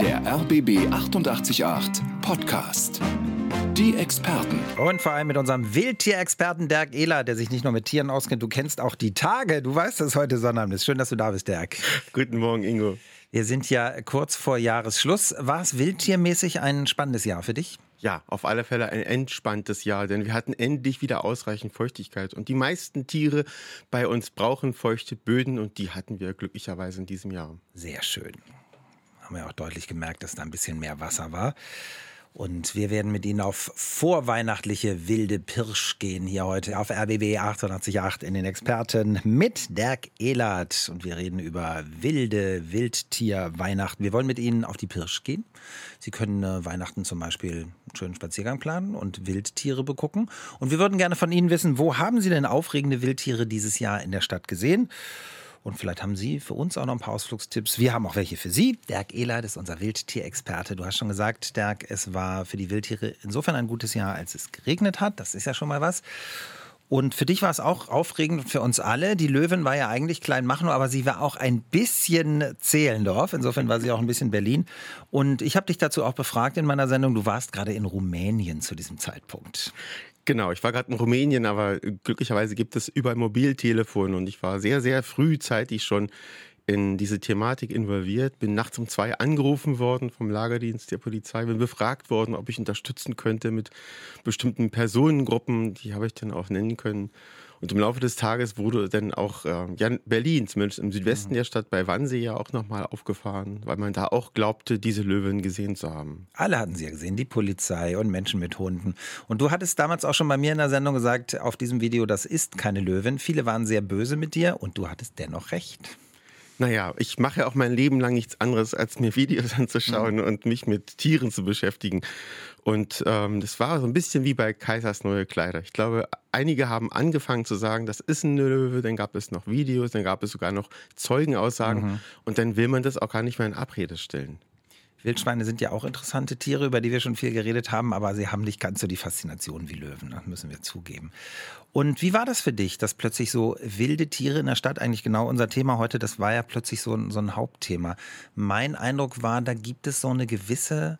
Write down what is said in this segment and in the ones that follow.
Der RBB 888 Podcast. Die Experten. Und vor allem mit unserem Wildtierexperten Dirk Ehler, der sich nicht nur mit Tieren auskennt, du kennst auch die Tage. Du weißt, dass heute Sonnabend ist. Schön, dass du da bist, Dirk. Guten Morgen, Ingo. Wir sind ja kurz vor Jahresschluss. War es wildtiermäßig ein spannendes Jahr für dich? Ja, auf alle Fälle ein entspanntes Jahr, denn wir hatten endlich wieder ausreichend Feuchtigkeit. Und die meisten Tiere bei uns brauchen feuchte Böden und die hatten wir glücklicherweise in diesem Jahr. Sehr schön. Haben wir auch deutlich gemerkt, dass da ein bisschen mehr Wasser war. Und wir werden mit Ihnen auf vorweihnachtliche wilde Pirsch gehen hier heute auf RBB 888 in den Experten mit Dirk Ehlert. Und wir reden über wilde Wildtier-Weihnachten. Wir wollen mit Ihnen auf die Pirsch gehen. Sie können äh, Weihnachten zum Beispiel einen schönen Spaziergang planen und Wildtiere begucken. Und wir würden gerne von Ihnen wissen, wo haben Sie denn aufregende Wildtiere dieses Jahr in der Stadt gesehen? Und vielleicht haben Sie für uns auch noch ein paar Ausflugstipps. Wir haben auch welche für Sie. Dirk Ehlert ist unser Wildtierexperte. Du hast schon gesagt, Dirk, es war für die Wildtiere insofern ein gutes Jahr, als es geregnet hat. Das ist ja schon mal was. Und für dich war es auch aufregend, für uns alle. Die Löwen war ja eigentlich Kleinmachnow, aber sie war auch ein bisschen Zehlendorf. Insofern war sie auch ein bisschen Berlin. Und ich habe dich dazu auch befragt in meiner Sendung. Du warst gerade in Rumänien zu diesem Zeitpunkt. Genau, ich war gerade in Rumänien, aber glücklicherweise gibt es überall Mobiltelefon und ich war sehr, sehr frühzeitig schon in diese Thematik involviert, bin nachts um zwei angerufen worden vom Lagerdienst der Polizei, bin befragt worden, ob ich unterstützen könnte mit bestimmten Personengruppen, die habe ich dann auch nennen können. Und im Laufe des Tages wurde dann auch äh, ja, Berlin, zumindest im Südwesten mhm. der Stadt bei Wannsee, ja auch nochmal aufgefahren, weil man da auch glaubte, diese Löwen gesehen zu haben. Alle hatten sie ja gesehen, die Polizei und Menschen mit Hunden. Und du hattest damals auch schon bei mir in der Sendung gesagt, auf diesem Video, das ist keine Löwin. Viele waren sehr böse mit dir und du hattest dennoch recht. Naja, ich mache ja auch mein Leben lang nichts anderes, als mir Videos anzuschauen mhm. und mich mit Tieren zu beschäftigen. Und ähm, das war so ein bisschen wie bei Kaisers neue Kleider. Ich glaube, einige haben angefangen zu sagen, das ist ein Löwe, dann gab es noch Videos, dann gab es sogar noch Zeugenaussagen mhm. und dann will man das auch gar nicht mehr in Abrede stellen. Wildschweine sind ja auch interessante Tiere, über die wir schon viel geredet haben, aber sie haben nicht ganz so die Faszination wie Löwen, das müssen wir zugeben. Und wie war das für dich, dass plötzlich so wilde Tiere in der Stadt, eigentlich genau unser Thema heute, das war ja plötzlich so, so ein Hauptthema. Mein Eindruck war, da gibt es so eine gewisse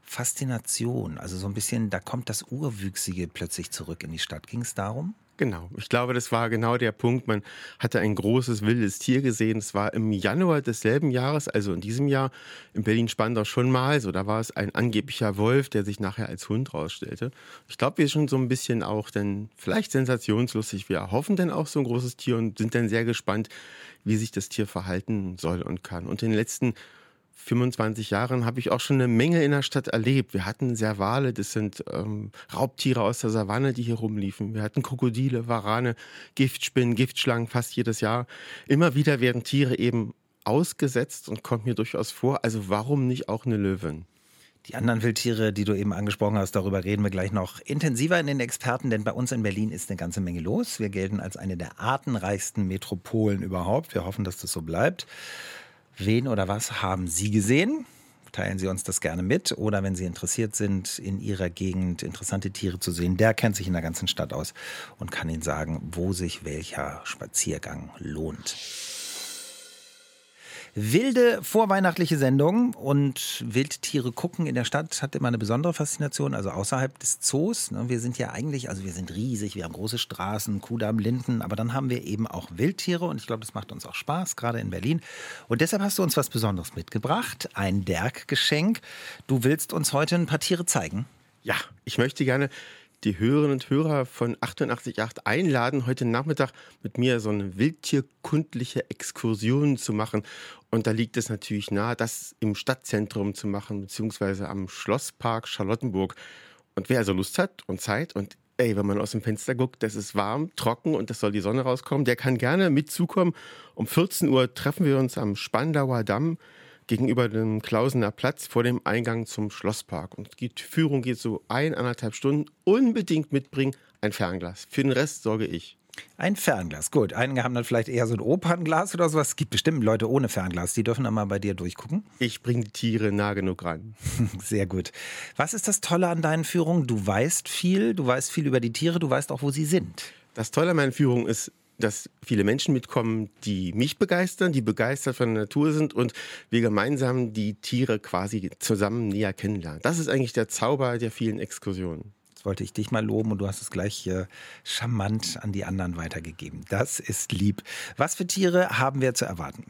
Faszination, also so ein bisschen, da kommt das Urwüchsige plötzlich zurück in die Stadt. Ging es darum? Genau, ich glaube, das war genau der Punkt. Man hatte ein großes wildes Tier gesehen. Es war im Januar desselben Jahres, also in diesem Jahr, in Berlin-Spandau schon mal so. Da war es ein angeblicher Wolf, der sich nachher als Hund rausstellte. Ich glaube, wir sind so ein bisschen auch dann vielleicht sensationslustig. Wir hoffen dann auch so ein großes Tier und sind dann sehr gespannt, wie sich das Tier verhalten soll und kann. Und den letzten 25 Jahren habe ich auch schon eine Menge in der Stadt erlebt. Wir hatten Servale, das sind ähm, Raubtiere aus der Savanne, die hier rumliefen. Wir hatten Krokodile, Warane, Giftspinnen, Giftschlangen fast jedes Jahr. Immer wieder werden Tiere eben ausgesetzt und kommt mir durchaus vor. Also warum nicht auch eine Löwin? Die anderen Wildtiere, die du eben angesprochen hast, darüber reden wir gleich noch intensiver in den Experten, denn bei uns in Berlin ist eine ganze Menge los. Wir gelten als eine der artenreichsten Metropolen überhaupt. Wir hoffen, dass das so bleibt. Wen oder was haben Sie gesehen? Teilen Sie uns das gerne mit. Oder wenn Sie interessiert sind, in Ihrer Gegend interessante Tiere zu sehen, der kennt sich in der ganzen Stadt aus und kann Ihnen sagen, wo sich welcher Spaziergang lohnt wilde vorweihnachtliche Sendung und Wildtiere gucken in der Stadt hat immer eine besondere Faszination, also außerhalb des Zoos. Ne? Wir sind ja eigentlich, also wir sind riesig, wir haben große Straßen, Kudamm, Linden, aber dann haben wir eben auch Wildtiere und ich glaube, das macht uns auch Spaß, gerade in Berlin. Und deshalb hast du uns was Besonderes mitgebracht, ein Derg-Geschenk. Du willst uns heute ein paar Tiere zeigen? Ja, ich möchte gerne die Hörerinnen und Hörer von 88.8 einladen, heute Nachmittag mit mir so eine wildtierkundliche Exkursion zu machen. Und da liegt es natürlich nahe, das im Stadtzentrum zu machen, beziehungsweise am Schlosspark Charlottenburg. Und wer also Lust hat und Zeit und ey, wenn man aus dem Fenster guckt, das ist warm, trocken und das soll die Sonne rauskommen, der kann gerne mitzukommen. Um 14 Uhr treffen wir uns am Spandauer Damm gegenüber dem Klausener Platz vor dem Eingang zum Schlosspark. Und die Führung geht so eineinhalb Stunden. Unbedingt mitbringen ein Fernglas. Für den Rest sorge ich. Ein Fernglas, gut. Einige haben dann vielleicht eher so ein Opernglas oder sowas. Es gibt bestimmt Leute ohne Fernglas, die dürfen dann mal bei dir durchgucken. Ich bringe die Tiere nah genug ran. Sehr gut. Was ist das Tolle an deinen Führungen? Du weißt viel, du weißt viel über die Tiere, du weißt auch, wo sie sind. Das Tolle an meinen Führungen ist, dass viele Menschen mitkommen, die mich begeistern, die begeistert von der Natur sind und wir gemeinsam die Tiere quasi zusammen näher kennenlernen. Das ist eigentlich der Zauber der vielen Exkursionen. Jetzt wollte ich dich mal loben und du hast es gleich äh, charmant an die anderen weitergegeben. Das ist lieb. Was für Tiere haben wir zu erwarten?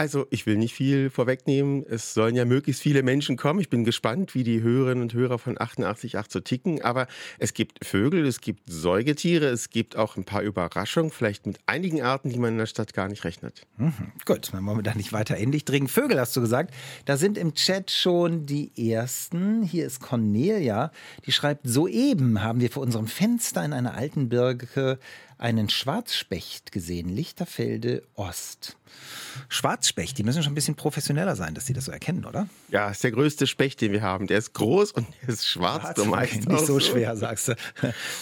Also, ich will nicht viel vorwegnehmen. Es sollen ja möglichst viele Menschen kommen. Ich bin gespannt, wie die Hörerinnen und Hörer von 88.8 so ticken. Aber es gibt Vögel, es gibt Säugetiere, es gibt auch ein paar Überraschungen, vielleicht mit einigen Arten, die man in der Stadt gar nicht rechnet. Mhm. Gut, dann wollen wir da nicht weiter ähnlich dringen. Vögel hast du gesagt. Da sind im Chat schon die ersten. Hier ist Cornelia, die schreibt: Soeben haben wir vor unserem Fenster in einer alten Birke einen Schwarzspecht gesehen, Lichterfelde Ost. Schwarzspecht, die müssen schon ein bisschen professioneller sein, dass sie das so erkennen, oder? Ja, ist der größte Specht, den wir haben. Der ist groß und der ist schwarz. schwarz okay, nicht so schwer, sagst du.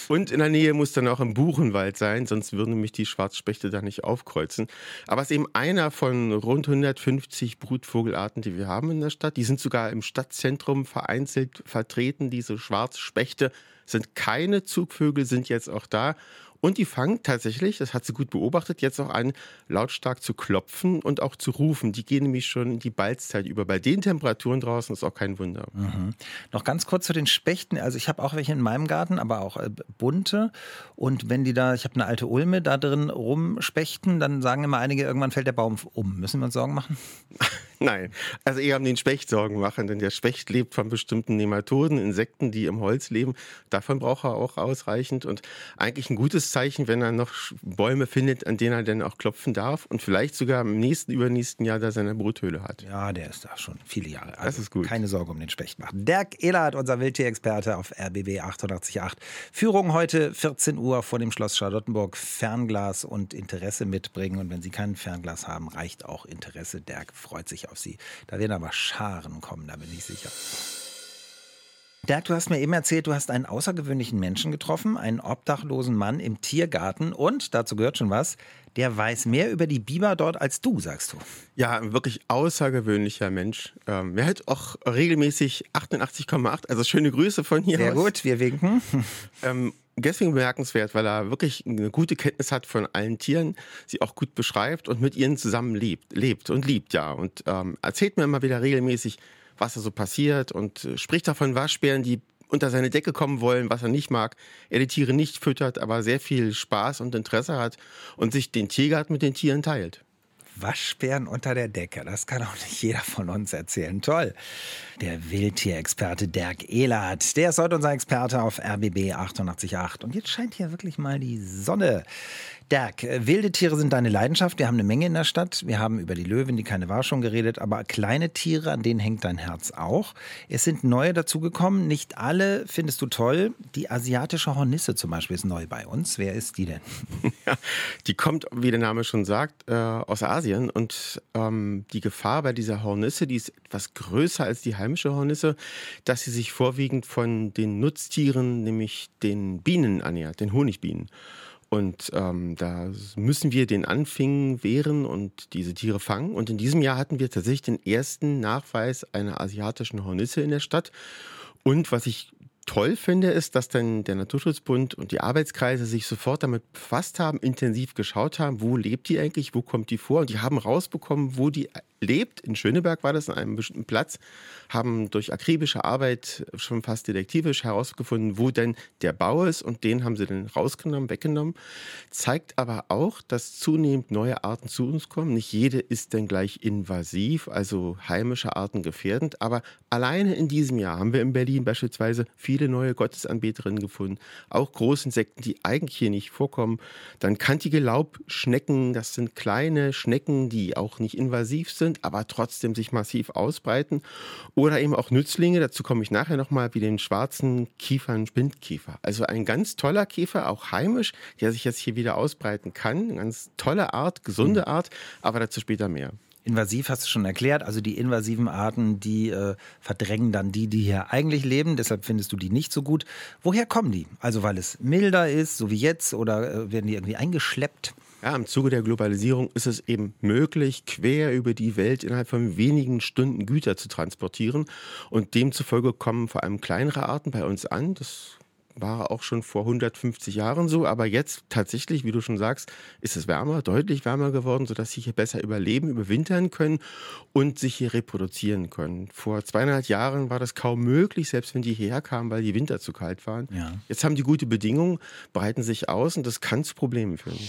und in der Nähe muss dann auch ein Buchenwald sein, sonst würden nämlich die Schwarzspechte da nicht aufkreuzen. Aber es ist eben einer von rund 150 Brutvogelarten, die wir haben in der Stadt. Die sind sogar im Stadtzentrum vereinzelt vertreten, diese Schwarzspechte sind keine Zugvögel, sind jetzt auch da. Und die fangen tatsächlich, das hat sie gut beobachtet, jetzt auch an, lautstark zu klopfen und auch zu rufen. Die gehen nämlich schon die Balzzeit über. Bei den Temperaturen draußen ist auch kein Wunder. Mhm. Noch ganz kurz zu den Spechten. Also ich habe auch welche in meinem Garten, aber auch äh, bunte. Und wenn die da, ich habe eine alte Ulme da drin rumspechten, dann sagen immer einige, irgendwann fällt der Baum um. Müssen wir uns Sorgen machen? Nein, also eher um den Specht Sorgen machen, denn der Specht lebt von bestimmten Nematoden, Insekten, die im Holz leben. Davon braucht er auch ausreichend und eigentlich ein gutes Zeichen, wenn er noch Bäume findet, an denen er dann auch klopfen darf und vielleicht sogar im nächsten, übernächsten Jahr da seine Bruthöhle hat. Ja, der ist da schon viele Jahre. Also das ist gut. Keine Sorge um den Specht machen. Dirk Ehlert, unser Wildtierexperte auf RBB 888. Führung heute 14 Uhr vor dem Schloss Charlottenburg. Fernglas und Interesse mitbringen. Und wenn Sie kein Fernglas haben, reicht auch Interesse. Dirk freut sich auf sie. Da werden aber Scharen kommen, da bin ich sicher. Dirk, du hast mir eben erzählt, du hast einen außergewöhnlichen Menschen getroffen, einen obdachlosen Mann im Tiergarten und, dazu gehört schon was, der weiß mehr über die Biber dort als du, sagst du. Ja, ein wirklich außergewöhnlicher Mensch. Ähm, er hat auch regelmäßig 88,8, also schöne Grüße von hier Sehr aus. gut, wir winken. Ähm, deswegen bemerkenswert, weil er wirklich eine gute Kenntnis hat von allen Tieren, sie auch gut beschreibt und mit ihnen zusammen lebt, lebt und liebt, ja. Und ähm, erzählt mir immer wieder regelmäßig, was da so passiert und äh, spricht davon Waschbären, die unter seine Decke kommen wollen, was er nicht mag. Er die Tiere nicht füttert, aber sehr viel Spaß und Interesse hat und sich den Tiergarten mit den Tieren teilt. Waschbären unter der Decke. Das kann auch nicht jeder von uns erzählen. Toll. Der Wildtierexperte Dirk Ehlert, der ist heute unser Experte auf RBB 888. Und jetzt scheint hier wirklich mal die Sonne. Dirk, äh, wilde Tiere sind deine Leidenschaft. Wir haben eine Menge in der Stadt. Wir haben über die Löwen, die keine war, schon geredet. Aber kleine Tiere, an denen hängt dein Herz auch. Es sind neue dazugekommen. Nicht alle findest du toll. Die asiatische Hornisse zum Beispiel ist neu bei uns. Wer ist die denn? Ja, die kommt, wie der Name schon sagt, äh, aus Asien. Und ähm, die Gefahr bei dieser Hornisse, die ist etwas größer als die heimische Hornisse, dass sie sich vorwiegend von den Nutztieren, nämlich den Bienen ernährt, den Honigbienen. Und ähm, da müssen wir den Anfängen wehren und diese Tiere fangen. Und in diesem Jahr hatten wir tatsächlich den ersten Nachweis einer asiatischen Hornisse in der Stadt. Und was ich toll finde, ist, dass dann der Naturschutzbund und die Arbeitskreise sich sofort damit befasst haben, intensiv geschaut haben, wo lebt die eigentlich, wo kommt die vor. Und die haben rausbekommen, wo die lebt. In Schöneberg war das an einem bestimmten Platz, haben durch akribische Arbeit schon fast detektivisch herausgefunden, wo denn der Bau ist und den haben sie dann rausgenommen, weggenommen. Zeigt aber auch, dass zunehmend neue Arten zu uns kommen. Nicht jede ist denn gleich invasiv, also heimische Arten gefährdend, aber alleine in diesem Jahr haben wir in Berlin beispielsweise viele neue Gottesanbeterinnen gefunden, auch Großinsekten, die eigentlich hier nicht vorkommen. Dann kantige Laubschnecken, das sind kleine Schnecken, die auch nicht invasiv sind sind, aber trotzdem sich massiv ausbreiten. Oder eben auch Nützlinge, dazu komme ich nachher nochmal, wie den schwarzen Kiefern-Spindkäfer. Also ein ganz toller Käfer, auch heimisch, der sich jetzt hier wieder ausbreiten kann. Eine ganz tolle Art, gesunde mhm. Art, aber dazu später mehr. Invasiv hast du schon erklärt. Also die invasiven Arten, die äh, verdrängen dann die, die hier eigentlich leben. Deshalb findest du die nicht so gut. Woher kommen die? Also weil es milder ist, so wie jetzt, oder äh, werden die irgendwie eingeschleppt? Ja, im Zuge der Globalisierung ist es eben möglich, quer über die Welt innerhalb von wenigen Stunden Güter zu transportieren. Und demzufolge kommen vor allem kleinere Arten bei uns an. Das war auch schon vor 150 Jahren so, aber jetzt tatsächlich, wie du schon sagst, ist es wärmer, deutlich wärmer geworden, sodass sie hier besser überleben, überwintern können und sich hier reproduzieren können. Vor zweieinhalb Jahren war das kaum möglich, selbst wenn die hierher kamen, weil die Winter zu kalt waren. Ja. Jetzt haben die gute Bedingungen, breiten sich aus und das kann zu Problemen führen.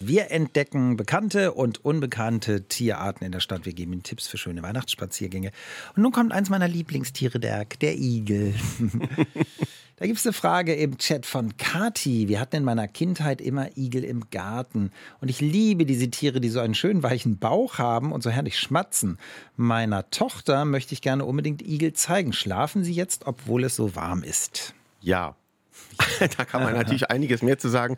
Wir entdecken bekannte und unbekannte Tierarten in der Stadt. Wir geben Ihnen Tipps für schöne Weihnachtsspaziergänge. Und nun kommt eins meiner Lieblingstiere, der, der Igel. da gibt es eine Frage im Chat von Kati. Wir hatten in meiner Kindheit immer Igel im Garten. Und ich liebe diese Tiere, die so einen schönen weichen Bauch haben und so herrlich schmatzen. Meiner Tochter möchte ich gerne unbedingt Igel zeigen. Schlafen sie jetzt, obwohl es so warm ist? Ja, da kann man natürlich einiges mehr zu sagen.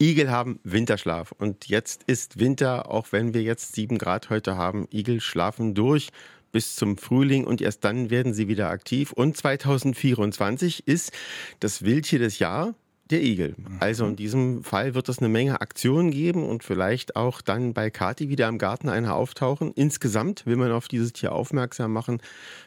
Igel haben Winterschlaf und jetzt ist Winter, auch wenn wir jetzt sieben Grad heute haben. Igel schlafen durch bis zum Frühling und erst dann werden sie wieder aktiv. Und 2024 ist das Wildtier des Jahres der Igel. Also in diesem Fall wird es eine Menge Aktionen geben und vielleicht auch dann bei Kati wieder im Garten einer auftauchen. Insgesamt will man auf dieses Tier aufmerksam machen,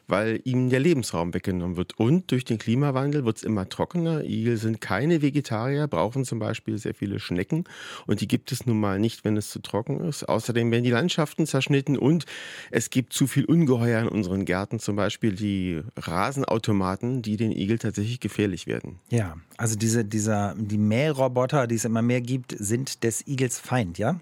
weil ihm der Lebensraum weggenommen wird. Und durch den Klimawandel wird es immer trockener. Igel sind keine Vegetarier, brauchen zum Beispiel sehr viele Schnecken und die gibt es nun mal nicht, wenn es zu trocken ist. Außerdem werden die Landschaften zerschnitten und es gibt zu viel Ungeheuer in unseren Gärten, zum Beispiel die Rasenautomaten, die den Igel tatsächlich gefährlich werden. Ja, also diese, dieser, die Mähroboter, die es immer mehr gibt, sind des Igels Feind, ja?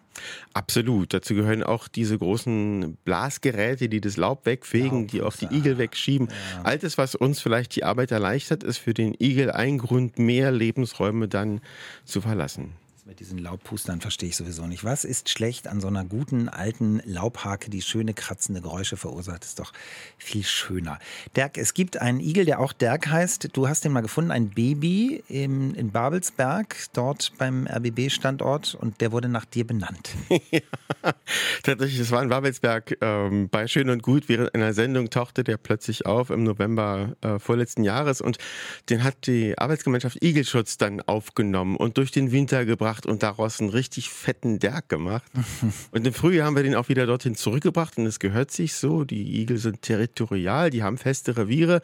Absolut. Dazu gehören auch diese großen Blasgeräte, die das Laub wegfegen, die auch die Igel wegschieben. Ja. All das, was uns vielleicht die Arbeit erleichtert, ist für den Igel ein Grund, mehr Lebensräume dann zu verlassen mit diesen Laubpustern verstehe ich sowieso nicht. Was ist schlecht an so einer guten alten Laubhake, die schöne kratzende Geräusche verursacht? Ist doch viel schöner. Dirk, es gibt einen Igel, der auch Dirk heißt. Du hast den mal gefunden, ein Baby im, in Babelsberg, dort beim RBB-Standort und der wurde nach dir benannt. ja, tatsächlich, das war in Babelsberg ähm, bei Schön und Gut. Während einer Sendung tauchte der plötzlich auf im November äh, vorletzten Jahres und den hat die Arbeitsgemeinschaft Igelschutz dann aufgenommen und durch den Winter gebracht gemacht und daraus einen richtig fetten Derg gemacht. und im Frühjahr haben wir den auch wieder dorthin zurückgebracht und es gehört sich so. Die Igel sind territorial, die haben feste Reviere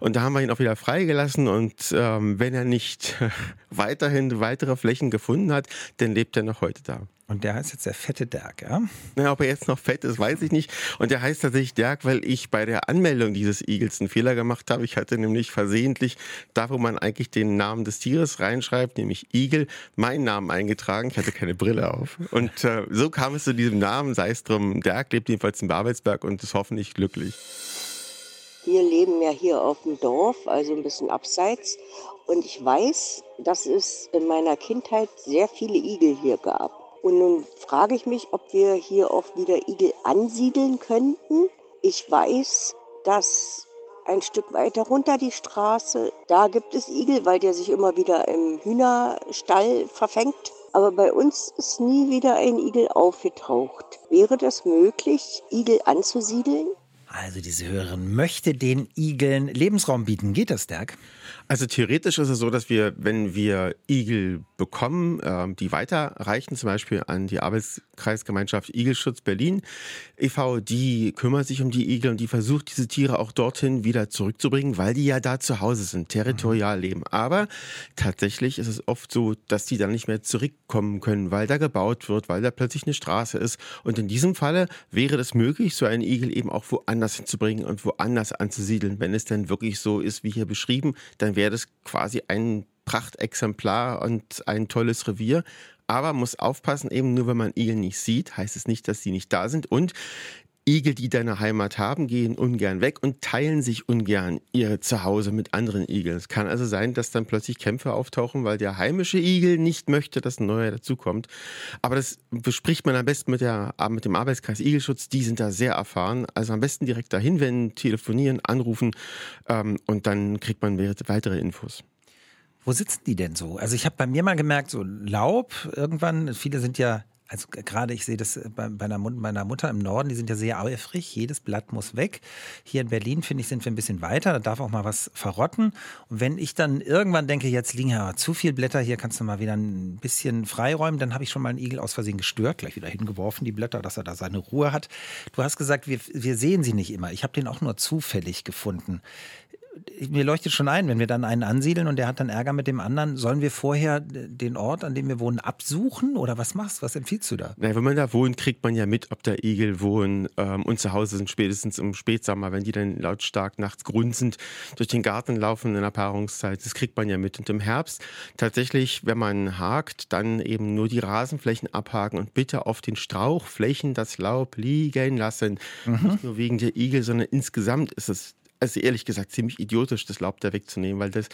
und da haben wir ihn auch wieder freigelassen und ähm, wenn er nicht weiterhin weitere Flächen gefunden hat, dann lebt er noch heute da. Und der heißt jetzt der fette Dirk, ja? Na, ob er jetzt noch fett ist, weiß ich nicht. Und der heißt tatsächlich Dirk, weil ich bei der Anmeldung dieses Igels einen Fehler gemacht habe. Ich hatte nämlich versehentlich, da wo man eigentlich den Namen des Tieres reinschreibt, nämlich Igel, meinen Namen eingetragen. Ich hatte keine Brille auf. Und äh, so kam es zu diesem Namen, sei es drum. Dirk lebt jedenfalls in Babelsberg und ist hoffentlich glücklich. Wir leben ja hier auf dem Dorf, also ein bisschen abseits. Und ich weiß, dass es in meiner Kindheit sehr viele Igel hier gab. Und nun frage ich mich, ob wir hier auch wieder Igel ansiedeln könnten. Ich weiß, dass ein Stück weiter runter die Straße, da gibt es Igel, weil der sich immer wieder im Hühnerstall verfängt. Aber bei uns ist nie wieder ein Igel aufgetaucht. Wäre das möglich, Igel anzusiedeln? Also diese Hörerin möchte den Igeln Lebensraum bieten. Geht das, Dirk? Also theoretisch ist es so, dass wir, wenn wir Igel bekommen, äh, die weiterreichen, zum Beispiel an die Arbeitskreisgemeinschaft Igelschutz Berlin e.V., die kümmert sich um die Igel und die versucht, diese Tiere auch dorthin wieder zurückzubringen, weil die ja da zu Hause sind, territorial mhm. leben. Aber tatsächlich ist es oft so, dass die dann nicht mehr zurückkommen können, weil da gebaut wird, weil da plötzlich eine Straße ist. Und in diesem Falle wäre es möglich, so einen Igel eben auch woanders hinzubringen und woanders anzusiedeln. Wenn es denn wirklich so ist, wie hier beschrieben, dann wäre das quasi ein Prachtexemplar und ein tolles Revier. Aber muss aufpassen, eben nur wenn man Igel nicht sieht, heißt es nicht, dass sie nicht da sind. Und Igel, die deine Heimat haben, gehen ungern weg und teilen sich ungern ihr Zuhause mit anderen Igeln. Es kann also sein, dass dann plötzlich Kämpfe auftauchen, weil der heimische Igel nicht möchte, dass ein neuer dazukommt. Aber das bespricht man am besten mit, der, mit dem Arbeitskreis Igelschutz. Die sind da sehr erfahren. Also am besten direkt dahin wenden, telefonieren, anrufen ähm, und dann kriegt man weitere Infos. Wo sitzen die denn so? Also ich habe bei mir mal gemerkt, so Laub irgendwann, viele sind ja also gerade ich sehe das bei, bei meiner Mutter im Norden, die sind ja sehr eifrig, jedes Blatt muss weg. Hier in Berlin, finde ich, sind wir ein bisschen weiter, da darf auch mal was verrotten. Und wenn ich dann irgendwann denke, jetzt liegen ja zu viele Blätter, hier kannst du mal wieder ein bisschen freiräumen, dann habe ich schon mal einen Igel aus Versehen gestört, gleich wieder hingeworfen, die Blätter, dass er da seine Ruhe hat. Du hast gesagt, wir, wir sehen sie nicht immer. Ich habe den auch nur zufällig gefunden mir leuchtet schon ein, wenn wir dann einen ansiedeln und der hat dann Ärger mit dem anderen, sollen wir vorher den Ort, an dem wir wohnen, absuchen oder was machst? Was empfiehlst du da? Na, wenn man da wohnt, kriegt man ja mit, ob da Igel wohnen ähm, und zu Hause sind spätestens im Spätsommer, wenn die dann lautstark nachts grunzend durch den Garten laufen in der Paarungszeit. Das kriegt man ja mit. Und im Herbst tatsächlich, wenn man hakt, dann eben nur die Rasenflächen abhaken und bitte auf den Strauchflächen das Laub liegen lassen. Mhm. Nicht nur wegen der Igel, sondern insgesamt ist es also ehrlich gesagt ziemlich idiotisch, das Laub da wegzunehmen, weil das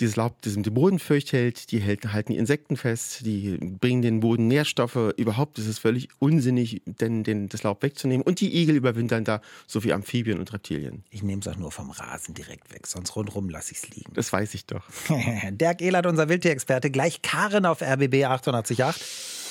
dieses Laub das den Boden feucht hält, die halten die Insekten fest, die bringen den Boden Nährstoffe. Überhaupt ist es völlig unsinnig, denn den, das Laub wegzunehmen. Und die Igel überwintern da, so wie Amphibien und Reptilien. Ich nehme es auch nur vom Rasen direkt weg, sonst rundherum lasse ich es liegen. Das weiß ich doch. Dirk Ehlert, unser Wildtierexperte, gleich Karin auf RBB 888.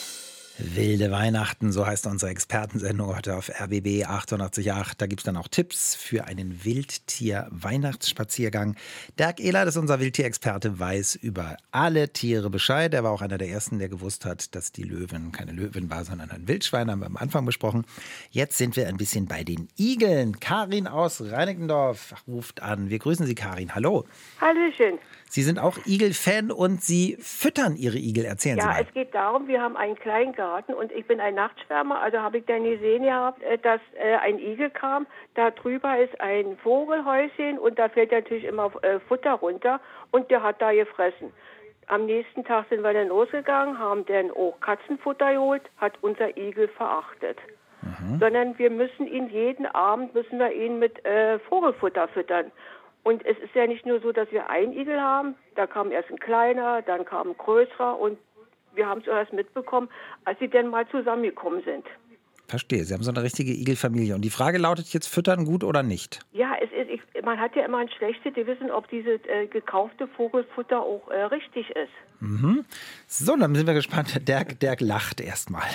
Wilde Weihnachten, so heißt unsere Expertensendung heute auf RBB 888. Da gibt es dann auch Tipps für einen Wildtier-Weihnachtsspaziergang. Dirk Ehler, das ist unser Wildtierexperte, weiß über alle Tiere Bescheid. Er war auch einer der ersten, der gewusst hat, dass die Löwin keine Löwin war, sondern ein Wildschwein, haben wir am Anfang besprochen. Jetzt sind wir ein bisschen bei den Igeln. Karin aus Reinickendorf ruft an. Wir grüßen Sie, Karin. Hallo. Hallöchen. Sie sind auch Igel-Fan und Sie füttern Ihre Igel. Erzählen ja, Sie mal. Ja, es geht darum, wir haben einen kleinen Garten und ich bin ein Nachtschwärmer, also habe ich dann gesehen gehabt, äh, dass äh, ein Igel kam. Da drüber ist ein Vogelhäuschen und da fällt natürlich immer äh, Futter runter und der hat da gefressen. Am nächsten Tag sind wir dann losgegangen, haben dann auch Katzenfutter geholt, hat unser Igel verachtet. Mhm. Sondern wir müssen ihn jeden Abend müssen wir ihn mit äh, Vogelfutter füttern. Und es ist ja nicht nur so, dass wir einen Igel haben. Da kam erst ein kleiner, dann kam ein größerer und wir haben es erst mitbekommen, als sie denn mal zusammengekommen sind. Verstehe, Sie haben so eine richtige Igelfamilie. Und die Frage lautet jetzt, füttern gut oder nicht? Ja, es ist, ich, man hat ja immer ein schlechtes Gewissen, ob dieses äh, gekaufte Vogelfutter auch äh, richtig ist. Mhm. So, dann sind wir gespannt. Dirk, Dirk lacht erstmal.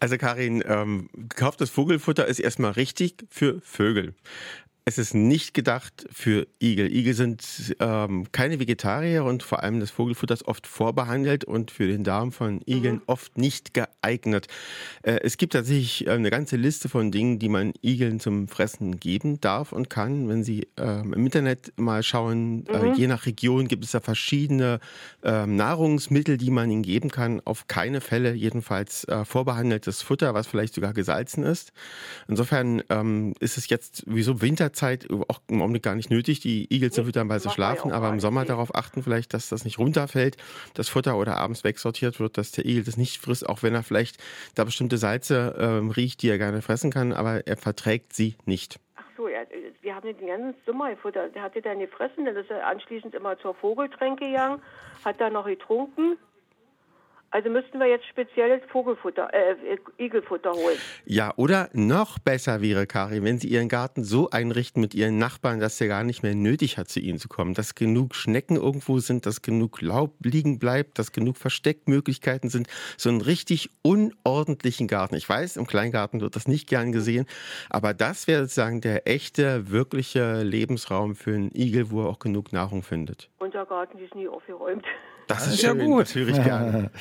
Also Karin, ähm, gekauftes Vogelfutter ist erstmal richtig für Vögel. Es ist nicht gedacht für Igel. Igel sind ähm, keine Vegetarier und vor allem das Vogelfutter ist oft vorbehandelt und für den Darm von Igeln mhm. oft nicht geeignet. Äh, es gibt tatsächlich äh, eine ganze Liste von Dingen, die man Igeln zum Fressen geben darf und kann. Wenn Sie äh, im Internet mal schauen, äh, mhm. je nach Region gibt es da verschiedene ähm, Nahrungsmittel, die man ihnen geben kann. Auf keine Fälle jedenfalls äh, vorbehandeltes Futter, was vielleicht sogar gesalzen ist. Insofern ähm, ist es jetzt wieso Winterzeit Zeit auch im Augenblick gar nicht nötig, die Igel zu füttern, weil sie schlafen, aber im Sommer darauf achten vielleicht, dass das nicht runterfällt, das Futter oder abends wegsortiert wird, dass der Igel das nicht frisst, auch wenn er vielleicht da bestimmte Salze ähm, riecht, die er gerne fressen kann, aber er verträgt sie nicht. Ach so, ja, wir haben den ganzen Sommer gefuttert. Der hatte dann gefressen, dann ist er anschließend immer zur Vogeltränke gegangen, hat dann noch getrunken also müssten wir jetzt spezielles Vogelfutter, äh, Igelfutter holen. Ja, oder noch besser wäre, Kari, wenn Sie Ihren Garten so einrichten mit Ihren Nachbarn, dass der gar nicht mehr nötig hat, zu Ihnen zu kommen. Dass genug Schnecken irgendwo sind, dass genug Laub liegen bleibt, dass genug Versteckmöglichkeiten sind. So einen richtig unordentlichen Garten. Ich weiß, im Kleingarten wird das nicht gern gesehen, aber das wäre sozusagen der echte, wirkliche Lebensraum für einen Igel, wo er auch genug Nahrung findet. Unser Garten ist nie aufgeräumt. Das, ist ja gut. Das höre ich gerne.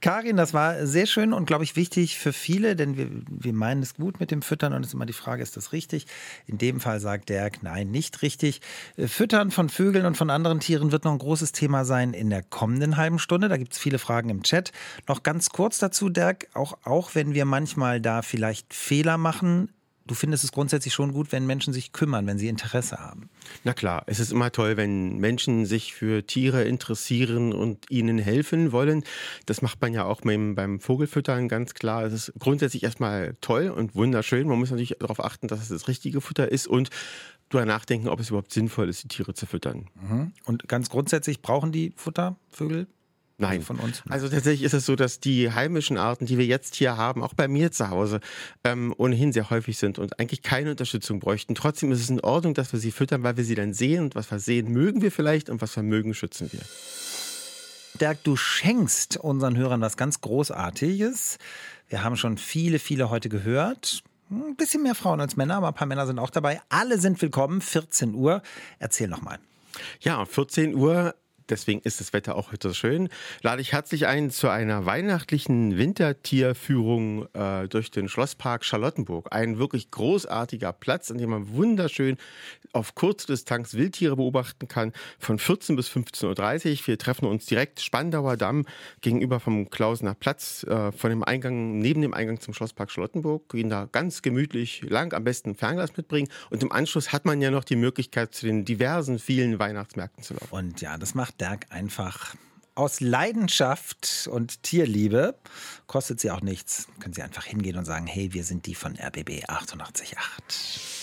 Karin, das war sehr schön und glaube ich wichtig für viele, denn wir, wir meinen es gut mit dem Füttern und es ist immer die Frage, ist das richtig? In dem Fall sagt Dirk, nein, nicht richtig. Äh, Füttern von Vögeln und von anderen Tieren wird noch ein großes Thema sein in der kommenden halben Stunde. Da gibt es viele Fragen im Chat. Noch ganz kurz dazu, Dirk, auch, auch wenn wir manchmal da vielleicht Fehler machen, du findest es grundsätzlich schon gut, wenn Menschen sich kümmern, wenn sie Interesse haben. Na klar, es ist immer toll, wenn Menschen sich für Tiere interessieren und ihnen helfen wollen. Das macht man ja auch beim Vogelfüttern ganz klar. Es ist grundsätzlich erstmal toll und wunderschön. Man muss natürlich darauf achten, dass es das richtige Futter ist und darüber nachdenken, ob es überhaupt sinnvoll ist, die Tiere zu füttern. Mhm. Und ganz grundsätzlich brauchen die Futter, Vögel? Nein. von uns. Also tatsächlich ist es so, dass die heimischen Arten, die wir jetzt hier haben, auch bei mir zu Hause, ähm, ohnehin sehr häufig sind und eigentlich keine Unterstützung bräuchten. Trotzdem ist es in Ordnung, dass wir sie füttern, weil wir sie dann sehen und was wir sehen, mögen wir vielleicht und was wir mögen, schützen wir. Dirk, du schenkst unseren Hörern was ganz Großartiges. Wir haben schon viele, viele heute gehört. Ein bisschen mehr Frauen als Männer, aber ein paar Männer sind auch dabei. Alle sind willkommen. 14 Uhr. Erzähl noch mal. Ja, 14 Uhr deswegen ist das Wetter auch heute schön. Lade ich herzlich ein zu einer weihnachtlichen Wintertierführung äh, durch den Schlosspark Charlottenburg. Ein wirklich großartiger Platz, an dem man wunderschön auf kurze Distanz Wildtiere beobachten kann, von 14 bis 15.30 Uhr. Wir treffen uns direkt Spandauer Damm gegenüber vom Klausener Platz, äh, von dem Eingang, neben dem Eingang zum Schlosspark Charlottenburg. Gehen da ganz gemütlich lang, am besten Fernglas mitbringen. Und im Anschluss hat man ja noch die Möglichkeit, zu den diversen vielen Weihnachtsmärkten zu laufen. Und ja, das macht Dirk einfach aus Leidenschaft und Tierliebe. Kostet sie auch nichts. Können Sie einfach hingehen und sagen, hey, wir sind die von RBB 888.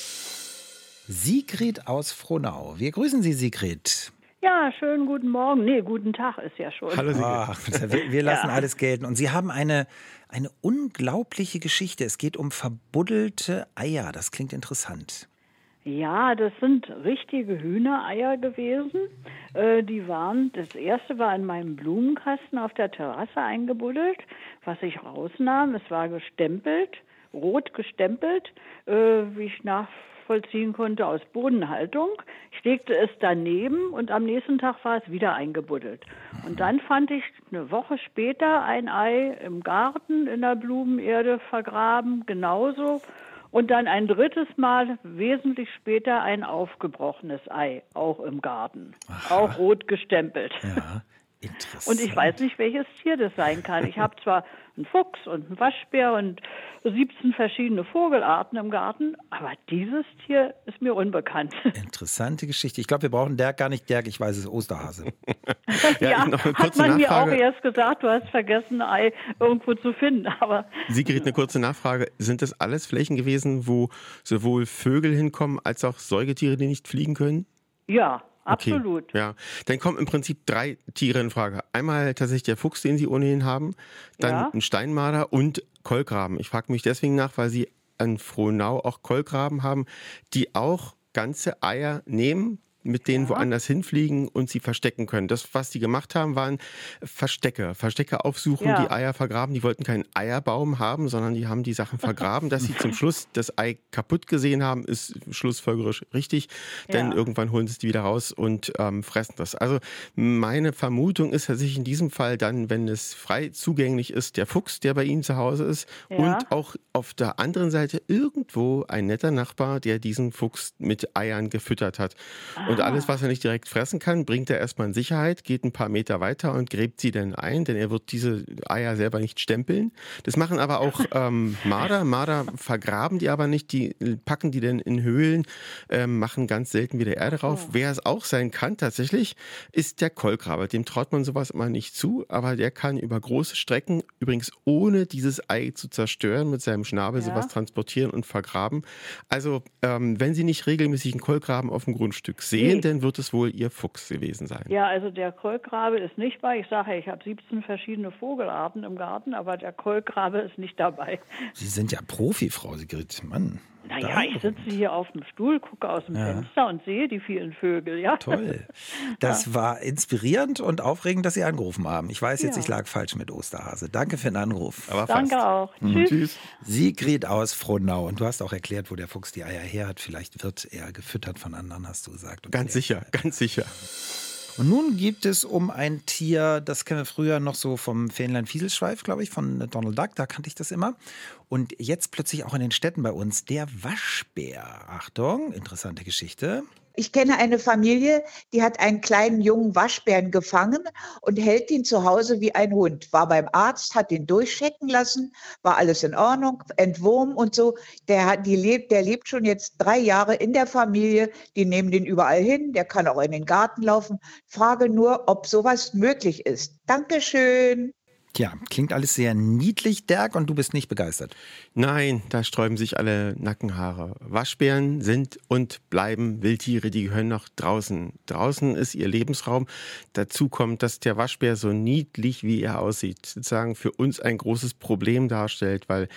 Sigrid aus Frohnau. Wir grüßen Sie, Sigrid. Ja, schönen guten Morgen. Nee, guten Tag ist ja schon. Hallo Sigrid. Ach, wir, wir lassen ja. alles gelten. Und Sie haben eine, eine unglaubliche Geschichte. Es geht um verbuddelte Eier. Das klingt interessant. Ja, das sind richtige Hühnereier gewesen. Äh, die waren, das erste war in meinem Blumenkasten auf der Terrasse eingebuddelt, was ich rausnahm. Es war gestempelt, rot gestempelt, äh, wie ich nachvollziehen konnte aus Bodenhaltung. Ich legte es daneben und am nächsten Tag war es wieder eingebuddelt. Und dann fand ich eine Woche später ein Ei im Garten in der Blumenerde vergraben, genauso. Und dann ein drittes Mal, wesentlich später, ein aufgebrochenes Ei, auch im Garten. Aha. Auch rot gestempelt. Ja. Und ich weiß nicht, welches Tier das sein kann. Ich habe zwar einen Fuchs und einen Waschbär und 17 verschiedene Vogelarten im Garten, aber dieses Tier ist mir unbekannt. Interessante Geschichte. Ich glaube, wir brauchen Dirk gar nicht Dirk, ich weiß es, Osterhase. ja, ja hat man mir auch erst gesagt, du hast vergessen, ein Ei irgendwo zu finden. Aber Sigrid, eine kurze Nachfrage. Sind das alles Flächen gewesen, wo sowohl Vögel hinkommen, als auch Säugetiere, die nicht fliegen können? Ja, Absolut. Okay, ja, dann kommen im Prinzip drei Tiere in Frage. Einmal tatsächlich der Fuchs, den Sie ohnehin haben, dann ja. ein Steinmarder und Kolkraben. Ich frage mich deswegen nach, weil Sie an Frohnau auch Kolkraben haben, die auch ganze Eier nehmen, mit denen ja. woanders hinfliegen und sie verstecken können. Das, was die gemacht haben, waren Verstecke. Verstecke aufsuchen, ja. die Eier vergraben. Die wollten keinen Eierbaum haben, sondern die haben die Sachen vergraben. Dass sie zum Schluss das Ei kaputt gesehen haben, ist schlussfolgerisch richtig. Denn ja. irgendwann holen sie es wieder raus und ähm, fressen das. Also meine Vermutung ist, dass sich in diesem Fall dann, wenn es frei zugänglich ist, der Fuchs, der bei Ihnen zu Hause ist und auch auf der anderen Seite irgendwo ein netter Nachbar, der diesen Fuchs mit Eiern gefüttert hat. Ah. Und alles, was er nicht direkt fressen kann, bringt er erstmal in Sicherheit, geht ein paar Meter weiter und gräbt sie dann ein, denn er wird diese Eier selber nicht stempeln. Das machen aber auch ähm, Marder. Marder vergraben die aber nicht, die packen die dann in Höhlen, ähm, machen ganz selten wieder Erde drauf. Oh. Wer es auch sein kann tatsächlich, ist der Kolkrabe. Dem traut man sowas immer nicht zu, aber der kann über große Strecken, übrigens ohne dieses Ei zu zerstören, mit seinem Schnabel ja. sowas transportieren und vergraben. Also ähm, wenn Sie nicht regelmäßig einen Kolkraben auf dem Grundstück sehen, Wen denn wird es wohl Ihr Fuchs gewesen sein? Ja, also der Kolkrabe ist nicht bei. Ich sage, ich habe 17 verschiedene Vogelarten im Garten, aber der Kolkrabe ist nicht dabei. Sie sind ja Profi, Frau Sigrid. Mann. Naja, ich sitze hier auf dem Stuhl, gucke aus dem ja. Fenster und sehe die vielen Vögel, ja. Toll. Das ja. war inspirierend und aufregend, dass Sie angerufen haben. Ich weiß jetzt, ja. ich lag falsch mit Osterhase. Danke für den Anruf. Aber Danke fast. auch. Mhm. Tschüss. Sigrid aus Frohnau. Und du hast auch erklärt, wo der Fuchs die Eier her hat. Vielleicht wird er gefüttert von anderen, hast du gesagt. Und ganz sicher, ganz sicher. Und nun gibt es um ein Tier, das kennen wir früher noch so vom Fähnlein Fieselschweif, glaube ich, von Donald Duck, da kannte ich das immer. Und jetzt plötzlich auch in den Städten bei uns, der Waschbär. Achtung, interessante Geschichte. Ich kenne eine Familie, die hat einen kleinen jungen Waschbären gefangen und hält ihn zu Hause wie ein Hund. War beim Arzt, hat ihn durchchecken lassen, war alles in Ordnung, Entwurm und so. Der, hat, die lebt, der lebt schon jetzt drei Jahre in der Familie. Die nehmen den überall hin. Der kann auch in den Garten laufen. Frage nur, ob sowas möglich ist. Dankeschön. Tja, klingt alles sehr niedlich, Dirk, und du bist nicht begeistert. Nein, da sträuben sich alle Nackenhaare. Waschbären sind und bleiben Wildtiere, die gehören noch draußen. Draußen ist ihr Lebensraum. Dazu kommt, dass der Waschbär so niedlich, wie er aussieht, sozusagen für uns ein großes Problem darstellt, weil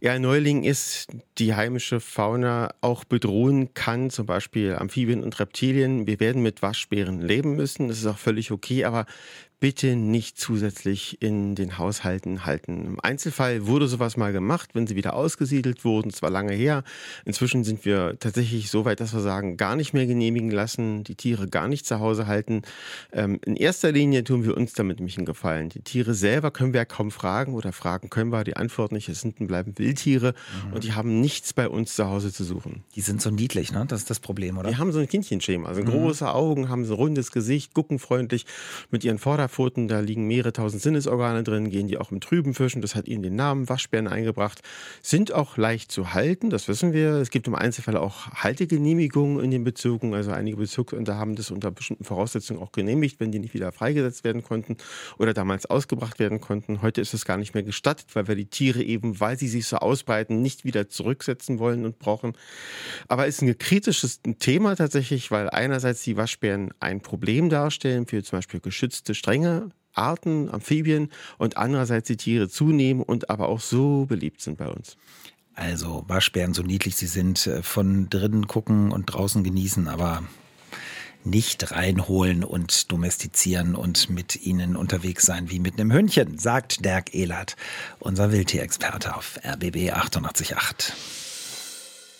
eher Neuling ist, die heimische Fauna auch bedrohen kann, zum Beispiel Amphibien und Reptilien. Wir werden mit Waschbären leben müssen, das ist auch völlig okay, aber bitte nicht zusätzlich in den Haushalten halten. Im Einzelfall wurde sowas mal gemacht, wenn sie wieder ausgesiedelt wurden, zwar lange her. Inzwischen sind wir tatsächlich so weit, dass wir sagen, gar nicht mehr genehmigen lassen, die Tiere gar nicht zu Hause halten. Ähm, in erster Linie tun wir uns damit nämlich einen Gefallen. Die Tiere selber können wir ja kaum fragen oder fragen können wir die Antwort nicht. Es sind und bleiben Wildtiere mhm. und die haben nichts bei uns zu Hause zu suchen. Die sind so niedlich, ne? Das ist das Problem, oder? Die haben so ein Kindchenschema, also mhm. große Augen, haben so ein rundes Gesicht, gucken freundlich mit ihren Vorderpfoten Pfoten, da liegen mehrere tausend Sinnesorgane drin, gehen die auch im Trüben fischen, das hat ihnen den Namen Waschbären eingebracht, sind auch leicht zu halten, das wissen wir. Es gibt im Einzelfall auch Haltegenehmigungen in den Bezirken, also einige Bezirksämter haben das unter bestimmten Voraussetzungen auch genehmigt, wenn die nicht wieder freigesetzt werden konnten oder damals ausgebracht werden konnten. Heute ist es gar nicht mehr gestattet, weil wir die Tiere eben, weil sie sich so ausbreiten, nicht wieder zurücksetzen wollen und brauchen. Aber es ist ein kritisches Thema tatsächlich, weil einerseits die Waschbären ein Problem darstellen für zum Beispiel geschützte strenge Arten, Amphibien und andererseits die Tiere zunehmen und aber auch so beliebt sind bei uns. Also Waschbären, so niedlich sie sind, äh, von drinnen gucken und draußen genießen, aber nicht reinholen und domestizieren und mit ihnen unterwegs sein wie mit einem Hündchen, sagt Dirk Ehlert, unser Wildtierexperte auf RBB 888.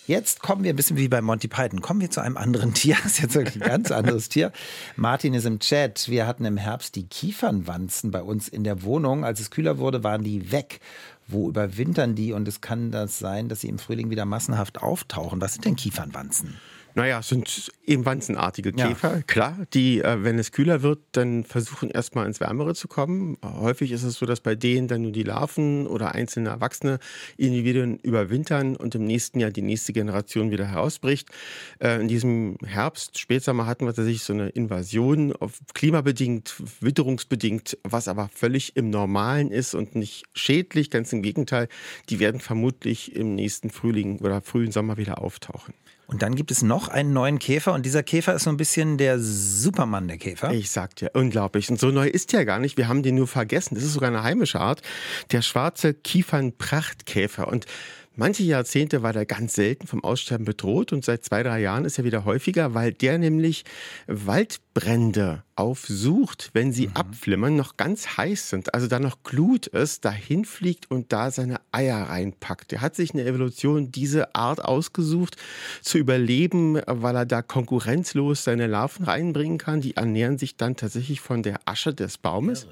Jetzt kommen wir ein bisschen wie bei Monty Python. Kommen wir zu einem anderen Tier. Das ist jetzt wirklich ein ganz anderes Tier. Martin ist im Chat. Wir hatten im Herbst die Kiefernwanzen bei uns in der Wohnung. Als es kühler wurde, waren die weg. Wo überwintern die? Und es kann das sein, dass sie im Frühling wieder massenhaft auftauchen. Was sind denn Kiefernwanzen? Naja, es sind eben wanzenartige Käfer, ja. klar, die, äh, wenn es kühler wird, dann versuchen erstmal ins Wärmere zu kommen. Häufig ist es so, dass bei denen dann nur die Larven oder einzelne erwachsene Individuen überwintern und im nächsten Jahr die nächste Generation wieder herausbricht. Äh, in diesem Herbst, Spätsommer hatten wir tatsächlich so eine Invasion, auf klimabedingt, witterungsbedingt, was aber völlig im Normalen ist und nicht schädlich, ganz im Gegenteil. Die werden vermutlich im nächsten Frühling oder frühen Sommer wieder auftauchen. Und dann gibt es noch einen neuen Käfer und dieser Käfer ist so ein bisschen der Supermann der Käfer. Ich sag dir, unglaublich. Und so neu ist der gar nicht. Wir haben den nur vergessen. Das ist sogar eine heimische Art. Der schwarze Kiefernprachtkäfer. Und Manche Jahrzehnte war der ganz selten vom Aussterben bedroht und seit zwei, drei Jahren ist er wieder häufiger, weil der nämlich Waldbrände aufsucht, wenn sie mhm. abflimmern, noch ganz heiß sind, also da noch Glut ist, dahin fliegt und da seine Eier reinpackt. Er hat sich eine Evolution diese Art ausgesucht, zu überleben, weil er da konkurrenzlos seine Larven reinbringen kann. Die ernähren sich dann tatsächlich von der Asche des Baumes.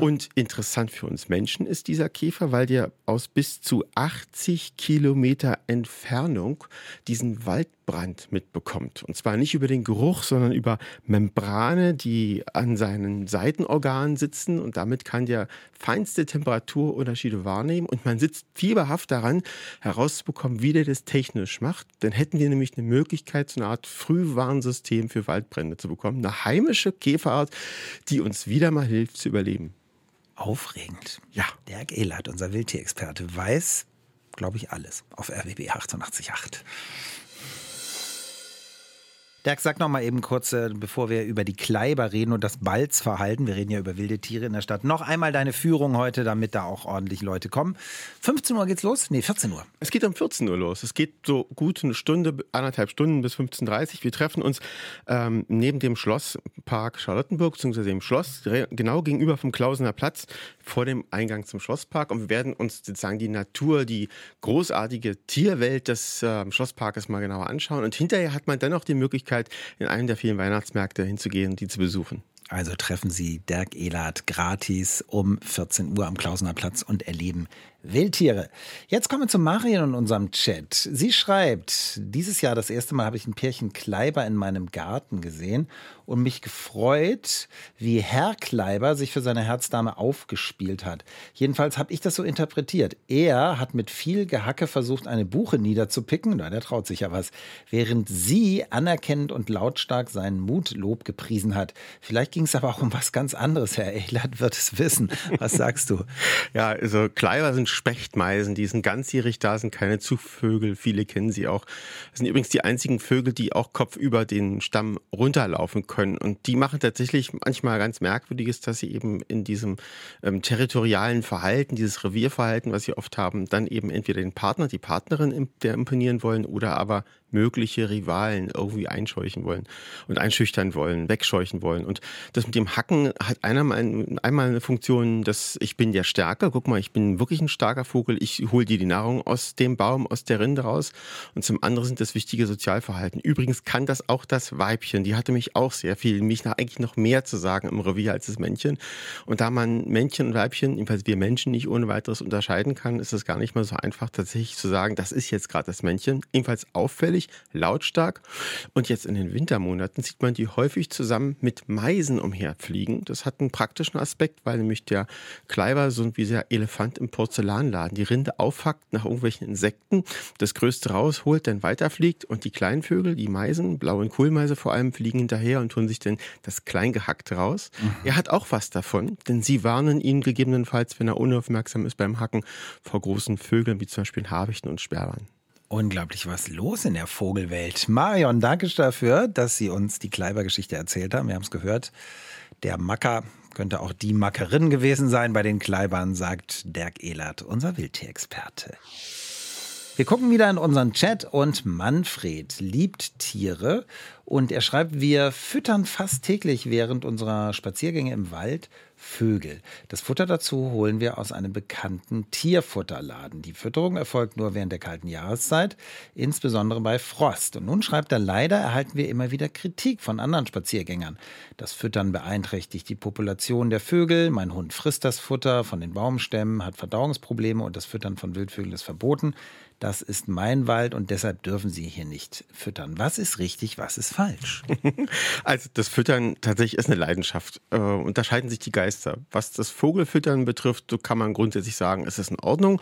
Und interessant für uns Menschen ist dieser Käfer, weil der aus bis zu 80 Kilometer Entfernung diesen Waldbrand mitbekommt. Und zwar nicht über den Geruch, sondern über Membrane, die an seinen Seitenorganen sitzen. Und damit kann der feinste Temperaturunterschiede wahrnehmen. Und man sitzt fieberhaft daran, herauszubekommen, wie der das technisch macht. Dann hätten wir nämlich eine Möglichkeit, so eine Art Frühwarnsystem für Waldbrände zu bekommen. Eine heimische Käferart, die uns wieder mal hilft zu überleben. Aufregend. Ja. Dirk Ehlert, unser Wildtierexperte, weiß, glaube ich, alles auf RWB 888. Dirk, sag noch mal eben kurz, äh, bevor wir über die Kleiber reden und das Balzverhalten, wir reden ja über wilde Tiere in der Stadt, noch einmal deine Führung heute, damit da auch ordentlich Leute kommen. 15 Uhr geht's los? Nee, 14 Uhr. Es geht um 14 Uhr los. Es geht so gut eine Stunde, anderthalb Stunden bis 15.30 Uhr. Wir treffen uns ähm, neben dem Schlosspark Charlottenburg, beziehungsweise dem Schloss, genau gegenüber vom Klausener Platz, vor dem Eingang zum Schlosspark. Und wir werden uns sozusagen die Natur, die großartige Tierwelt des äh, Schlossparkes mal genauer anschauen. Und hinterher hat man dann auch die Möglichkeit, Möglichkeit, in einen der vielen Weihnachtsmärkte hinzugehen und die zu besuchen. Also treffen Sie Dirk Ehlert gratis um 14 Uhr am Klausener Platz und erleben Wildtiere. Jetzt kommen wir zu Marion und unserem Chat. Sie schreibt, dieses Jahr das erste Mal habe ich ein Pärchen Kleiber in meinem Garten gesehen und mich gefreut, wie Herr Kleiber sich für seine Herzdame aufgespielt hat. Jedenfalls habe ich das so interpretiert. Er hat mit viel Gehacke versucht, eine Buche niederzupicken, na, der traut sich ja was, während sie anerkennend und lautstark seinen Mutlob gepriesen hat. Vielleicht ging es aber auch um was ganz anderes. Herr Ehlert wird es wissen. Was sagst du? ja, also Kleiber sind Spechtmeisen, die sind ganzjährig da, sind keine Zugvögel, viele kennen sie auch. Das sind übrigens die einzigen Vögel, die auch kopfüber den Stamm runterlaufen können. Und die machen tatsächlich manchmal ganz Merkwürdiges, dass sie eben in diesem ähm, territorialen Verhalten, dieses Revierverhalten, was sie oft haben, dann eben entweder den Partner, die Partnerin der imponieren wollen oder aber mögliche Rivalen irgendwie einscheuchen wollen und einschüchtern wollen, wegscheuchen wollen. Und das mit dem Hacken hat einmal, einmal eine Funktion, dass ich bin der Stärke. Guck mal, ich bin wirklich ein starker Vogel. Ich hole dir die Nahrung aus dem Baum, aus der Rinde raus. Und zum anderen sind das wichtige Sozialverhalten. Übrigens kann das auch das Weibchen. Die hatte mich auch sehr viel, mich nach eigentlich noch mehr zu sagen im Revier als das Männchen. Und da man Männchen und Weibchen, jedenfalls wir Menschen, nicht ohne weiteres unterscheiden kann, ist es gar nicht mal so einfach, tatsächlich zu sagen, das ist jetzt gerade das Männchen. Ebenfalls auffällig häufig lautstark. Und jetzt in den Wintermonaten sieht man die häufig zusammen mit Meisen umherfliegen. Das hat einen praktischen Aspekt, weil nämlich der Kleiber so wie der Elefant im Porzellanladen die Rinde aufhackt nach irgendwelchen Insekten, das Größte rausholt, dann weiterfliegt und die kleinen Vögel, die Meisen, blauen Kohlmeise vor allem, fliegen hinterher und tun sich dann das Kleingehackte raus. Mhm. Er hat auch was davon, denn sie warnen ihn gegebenenfalls, wenn er unaufmerksam ist beim Hacken, vor großen Vögeln wie zum Beispiel Habichten und Sperlern. Unglaublich was los in der Vogelwelt. Marion, danke dafür, dass Sie uns die Kleibergeschichte erzählt haben. Wir haben es gehört. Der Macker könnte auch die Mackerin gewesen sein bei den Kleibern, sagt Dirk Ehlert, unser Wildtierexperte. Wir gucken wieder in unseren Chat und Manfred liebt Tiere und er schreibt, wir füttern fast täglich während unserer Spaziergänge im Wald Vögel. Das Futter dazu holen wir aus einem bekannten Tierfutterladen. Die Fütterung erfolgt nur während der kalten Jahreszeit, insbesondere bei Frost. Und nun schreibt er, leider erhalten wir immer wieder Kritik von anderen Spaziergängern. Das Füttern beeinträchtigt die Population der Vögel. Mein Hund frisst das Futter von den Baumstämmen, hat Verdauungsprobleme und das Füttern von Wildvögeln ist verboten. Das ist mein Wald und deshalb dürfen Sie hier nicht füttern. Was ist richtig, was ist falsch? Also das Füttern tatsächlich ist eine Leidenschaft. Äh, unterscheiden sich die Geister. Was das Vogelfüttern betrifft, so kann man grundsätzlich sagen, es ist in Ordnung.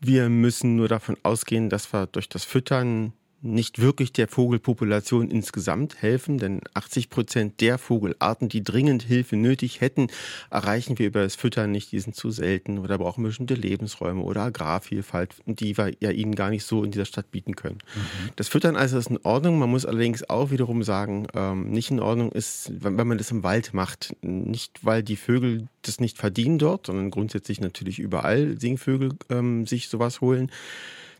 Wir müssen nur davon ausgehen, dass wir durch das Füttern nicht wirklich der Vogelpopulation insgesamt helfen, denn 80 Prozent der Vogelarten, die dringend Hilfe nötig hätten, erreichen wir über das Füttern nicht. Die sind zu selten oder brauchen bestimmte Lebensräume oder Agrarvielfalt, die wir ja ihnen gar nicht so in dieser Stadt bieten können. Mhm. Das Füttern also ist in Ordnung. Man muss allerdings auch wiederum sagen, ähm, nicht in Ordnung ist, wenn, wenn man das im Wald macht. Nicht, weil die Vögel das nicht verdienen dort, sondern grundsätzlich natürlich überall Singvögel ähm, sich sowas holen.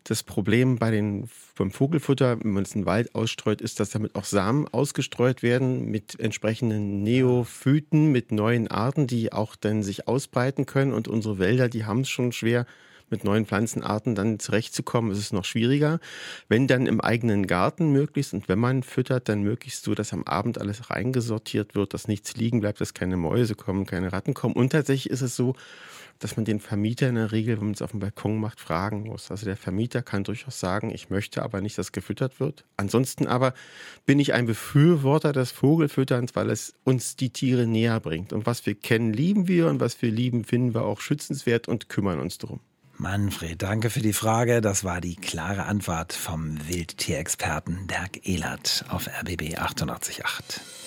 Das Problem bei den, beim Vogelfutter, wenn man es in den Wald ausstreut, ist, dass damit auch Samen ausgestreut werden mit entsprechenden Neophyten, mit neuen Arten, die auch dann sich ausbreiten können. Und unsere Wälder, die haben es schon schwer, mit neuen Pflanzenarten dann zurechtzukommen, ist es noch schwieriger. Wenn dann im eigenen Garten möglichst und wenn man füttert, dann möglichst so, dass am Abend alles reingesortiert wird, dass nichts liegen bleibt, dass keine Mäuse kommen, keine Ratten kommen. Und tatsächlich ist es so, dass man den Vermieter in der Regel, wenn man es auf dem Balkon macht, fragen muss. Also der Vermieter kann durchaus sagen, ich möchte aber nicht, dass gefüttert wird. Ansonsten aber bin ich ein Befürworter des Vogelfütterns, weil es uns die Tiere näher bringt. Und was wir kennen, lieben wir und was wir lieben, finden wir auch schützenswert und kümmern uns darum. Manfred, danke für die Frage. Das war die klare Antwort vom Wildtierexperten Dirk Ehlert auf RBB 888.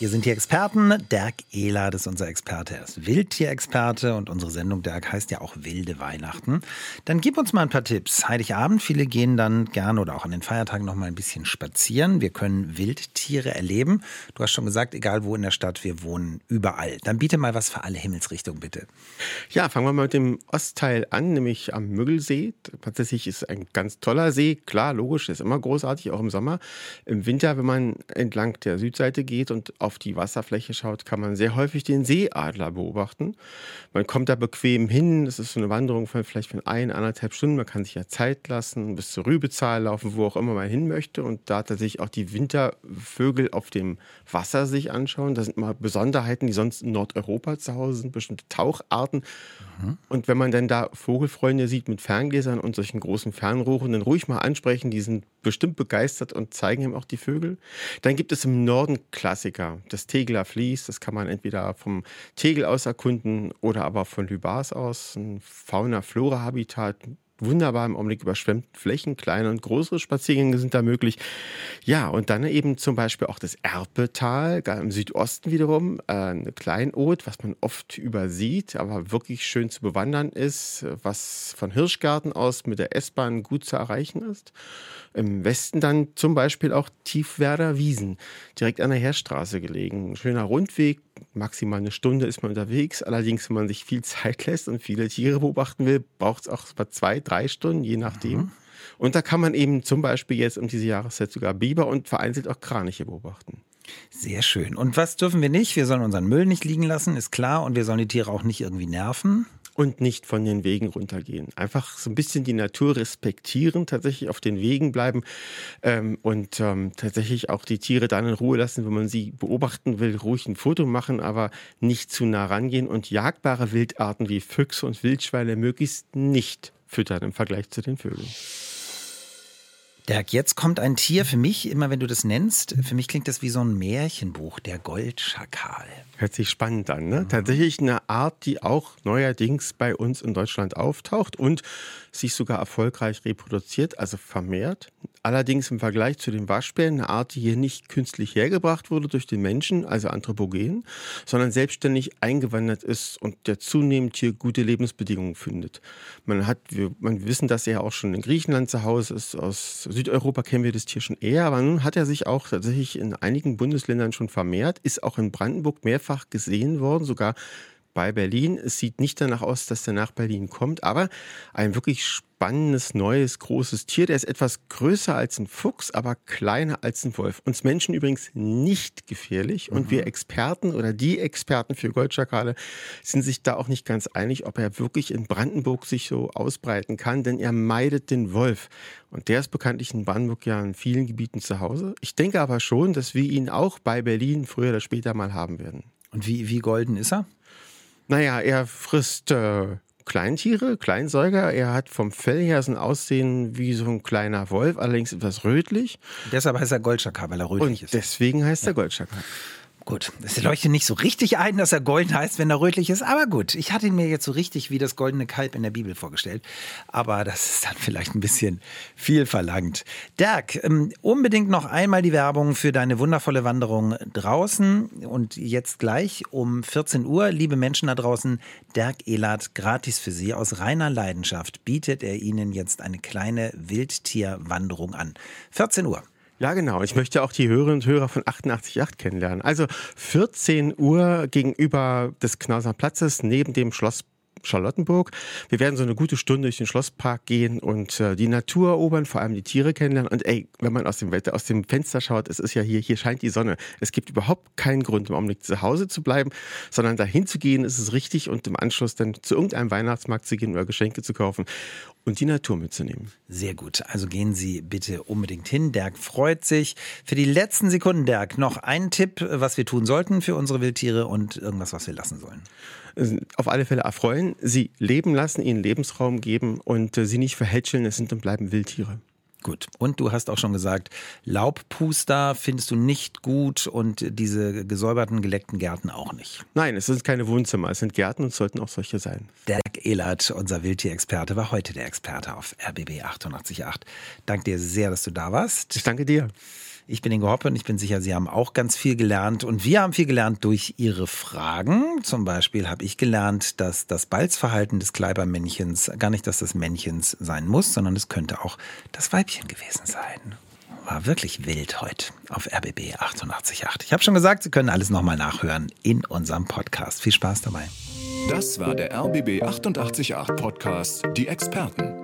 Hier sind die Experten. Dirk Ehlert ist unser Experte. Er ist Wildtierexperte und unsere Sendung Dirk heißt ja auch Wilde Weihnachten. Dann gib uns mal ein paar Tipps. Heiligabend, viele gehen dann gerne oder auch an den Feiertagen noch mal ein bisschen spazieren. Wir können Wildtiere erleben. Du hast schon gesagt, egal wo in der Stadt, wir wohnen überall. Dann biete mal was für alle Himmelsrichtungen, bitte. Ja, fangen wir mal mit dem Ostteil an, nämlich am Müggelsee. Tatsächlich ist ein ganz toller See. Klar, logisch, ist immer großartig, auch im Sommer. Im Winter, wenn man entlang der Südseite geht und auf auf die Wasserfläche schaut, kann man sehr häufig den Seeadler beobachten. Man kommt da bequem hin. Es ist so eine Wanderung von vielleicht von ein, anderthalb Stunden. Man kann sich ja Zeit lassen, bis zur Rübezahl laufen, wo auch immer man hin möchte. Und da tatsächlich auch die Wintervögel auf dem Wasser sich anschauen. Das sind immer Besonderheiten, die sonst in Nordeuropa zu Hause sind, bestimmte Taucharten. Und wenn man dann da Vogelfreunde sieht mit Ferngläsern und solchen großen Fernrohren, dann ruhig mal ansprechen. Die sind bestimmt begeistert und zeigen ihm auch die Vögel. Dann gibt es im Norden Klassiker das Tegeler Vlies. Das kann man entweder vom Tegel aus erkunden oder aber von Lübars aus. Ein Fauna-Flora-Habitat wunderbar im Augenblick überschwemmten Flächen. Kleine und größere Spaziergänge sind da möglich. Ja, und dann eben zum Beispiel auch das Erpetal, im Südosten wiederum, äh, eine Kleinod, was man oft übersieht, aber wirklich schön zu bewandern ist, was von Hirschgarten aus mit der S-Bahn gut zu erreichen ist. Im Westen dann zum Beispiel auch Tiefwerder Wiesen, direkt an der Heerstraße gelegen. Ein schöner Rundweg, maximal eine Stunde ist man unterwegs. Allerdings, wenn man sich viel Zeit lässt und viele Tiere beobachten will, braucht es auch zwei, drei Stunden, je nachdem. Mhm. Und da kann man eben zum Beispiel jetzt um diese Jahreszeit sogar Biber und vereinzelt auch Kraniche beobachten. Sehr schön. Und was dürfen wir nicht? Wir sollen unseren Müll nicht liegen lassen, ist klar. Und wir sollen die Tiere auch nicht irgendwie nerven und nicht von den Wegen runtergehen. Einfach so ein bisschen die Natur respektieren, tatsächlich auf den Wegen bleiben ähm, und ähm, tatsächlich auch die Tiere dann in Ruhe lassen, wenn man sie beobachten will, ruhig ein Foto machen, aber nicht zu nah rangehen und jagbare Wildarten wie Füchse und Wildschweine möglichst nicht füttern im Vergleich zu den Vögeln. Dirk, jetzt kommt ein Tier für mich, immer wenn du das nennst, für mich klingt das wie so ein Märchenbuch, der Goldschakal. Hört sich spannend an, ne? Mhm. Tatsächlich eine Art, die auch neuerdings bei uns in Deutschland auftaucht und sich sogar erfolgreich reproduziert, also vermehrt. Allerdings im Vergleich zu den Waschbären eine Art, die hier nicht künstlich hergebracht wurde durch den Menschen, also anthropogen, sondern selbstständig eingewandert ist und der zunehmend hier gute Lebensbedingungen findet. Man hat, wir, man wissen, dass er auch schon in Griechenland zu Hause ist. Aus Südeuropa kennen wir das Tier schon eher, aber nun hat er sich auch tatsächlich in einigen Bundesländern schon vermehrt, ist auch in Brandenburg mehrfach mehrfach gesehen worden, sogar bei Berlin. Es sieht nicht danach aus, dass der nach Berlin kommt, aber ein wirklich spannendes, neues, großes Tier. Der ist etwas größer als ein Fuchs, aber kleiner als ein Wolf. Uns Menschen übrigens nicht gefährlich. Und mhm. wir Experten oder die Experten für Goldschakale sind sich da auch nicht ganz einig, ob er wirklich in Brandenburg sich so ausbreiten kann, denn er meidet den Wolf. Und der ist bekanntlich in Brandenburg ja in vielen Gebieten zu Hause. Ich denke aber schon, dass wir ihn auch bei Berlin früher oder später mal haben werden. Und wie, wie golden ist er? Naja, er frisst äh, Kleintiere, Kleinsäuger. Er hat vom Fell her so ein Aussehen wie so ein kleiner Wolf, allerdings etwas rötlich. Deshalb heißt er Goldschakal, weil er rötlich Und ist. Deswegen heißt ja. er Goldschakal. Gut, es leuchtet nicht so richtig ein, dass er golden heißt, wenn er rötlich ist. Aber gut, ich hatte ihn mir jetzt so richtig wie das goldene Kalb in der Bibel vorgestellt. Aber das ist dann vielleicht ein bisschen viel verlangt. Dirk, ähm, unbedingt noch einmal die Werbung für deine wundervolle Wanderung draußen. Und jetzt gleich um 14 Uhr, liebe Menschen da draußen, Dirk Ehlert, gratis für Sie. Aus reiner Leidenschaft bietet er Ihnen jetzt eine kleine Wildtierwanderung an. 14 Uhr. Ja, genau. Ich möchte auch die Hörerinnen und Hörer von 88.8 kennenlernen. Also 14 Uhr gegenüber des Knauser Platzes neben dem Schloss Charlottenburg. Wir werden so eine gute Stunde durch den Schlosspark gehen und äh, die Natur erobern, vor allem die Tiere kennenlernen. Und ey, wenn man aus dem Wetter, aus dem Fenster schaut, es ist ja hier, hier scheint die Sonne. Es gibt überhaupt keinen Grund, im Augenblick zu Hause zu bleiben, sondern dahin zu gehen, ist es richtig und im Anschluss dann zu irgendeinem Weihnachtsmarkt zu gehen oder Geschenke zu kaufen und die Natur mitzunehmen. Sehr gut. Also gehen Sie bitte unbedingt hin. Dirk freut sich. Für die letzten Sekunden, Dirk, noch ein Tipp, was wir tun sollten für unsere Wildtiere und irgendwas, was wir lassen sollen auf alle Fälle erfreuen, sie leben lassen, ihnen Lebensraum geben und äh, sie nicht verhätscheln. Es sind und bleiben Wildtiere. Gut. Und du hast auch schon gesagt, Laubpuster findest du nicht gut und diese gesäuberten, geleckten Gärten auch nicht. Nein, es sind keine Wohnzimmer, es sind Gärten und sollten auch solche sein. Dirk Ehlert, unser Wildtierexperte, war heute der Experte auf RBB 888. Danke dir sehr, dass du da warst. Ich danke dir. Ich bin Ingo Hoppe und ich bin sicher, Sie haben auch ganz viel gelernt. Und wir haben viel gelernt durch Ihre Fragen. Zum Beispiel habe ich gelernt, dass das Balzverhalten des Kleibermännchens gar nicht das des Männchens sein muss, sondern es könnte auch das Weibchen gewesen sein. War wirklich wild heute auf RBB 888. Ich habe schon gesagt, Sie können alles nochmal nachhören in unserem Podcast. Viel Spaß dabei. Das war der RBB 888 Podcast, die Experten.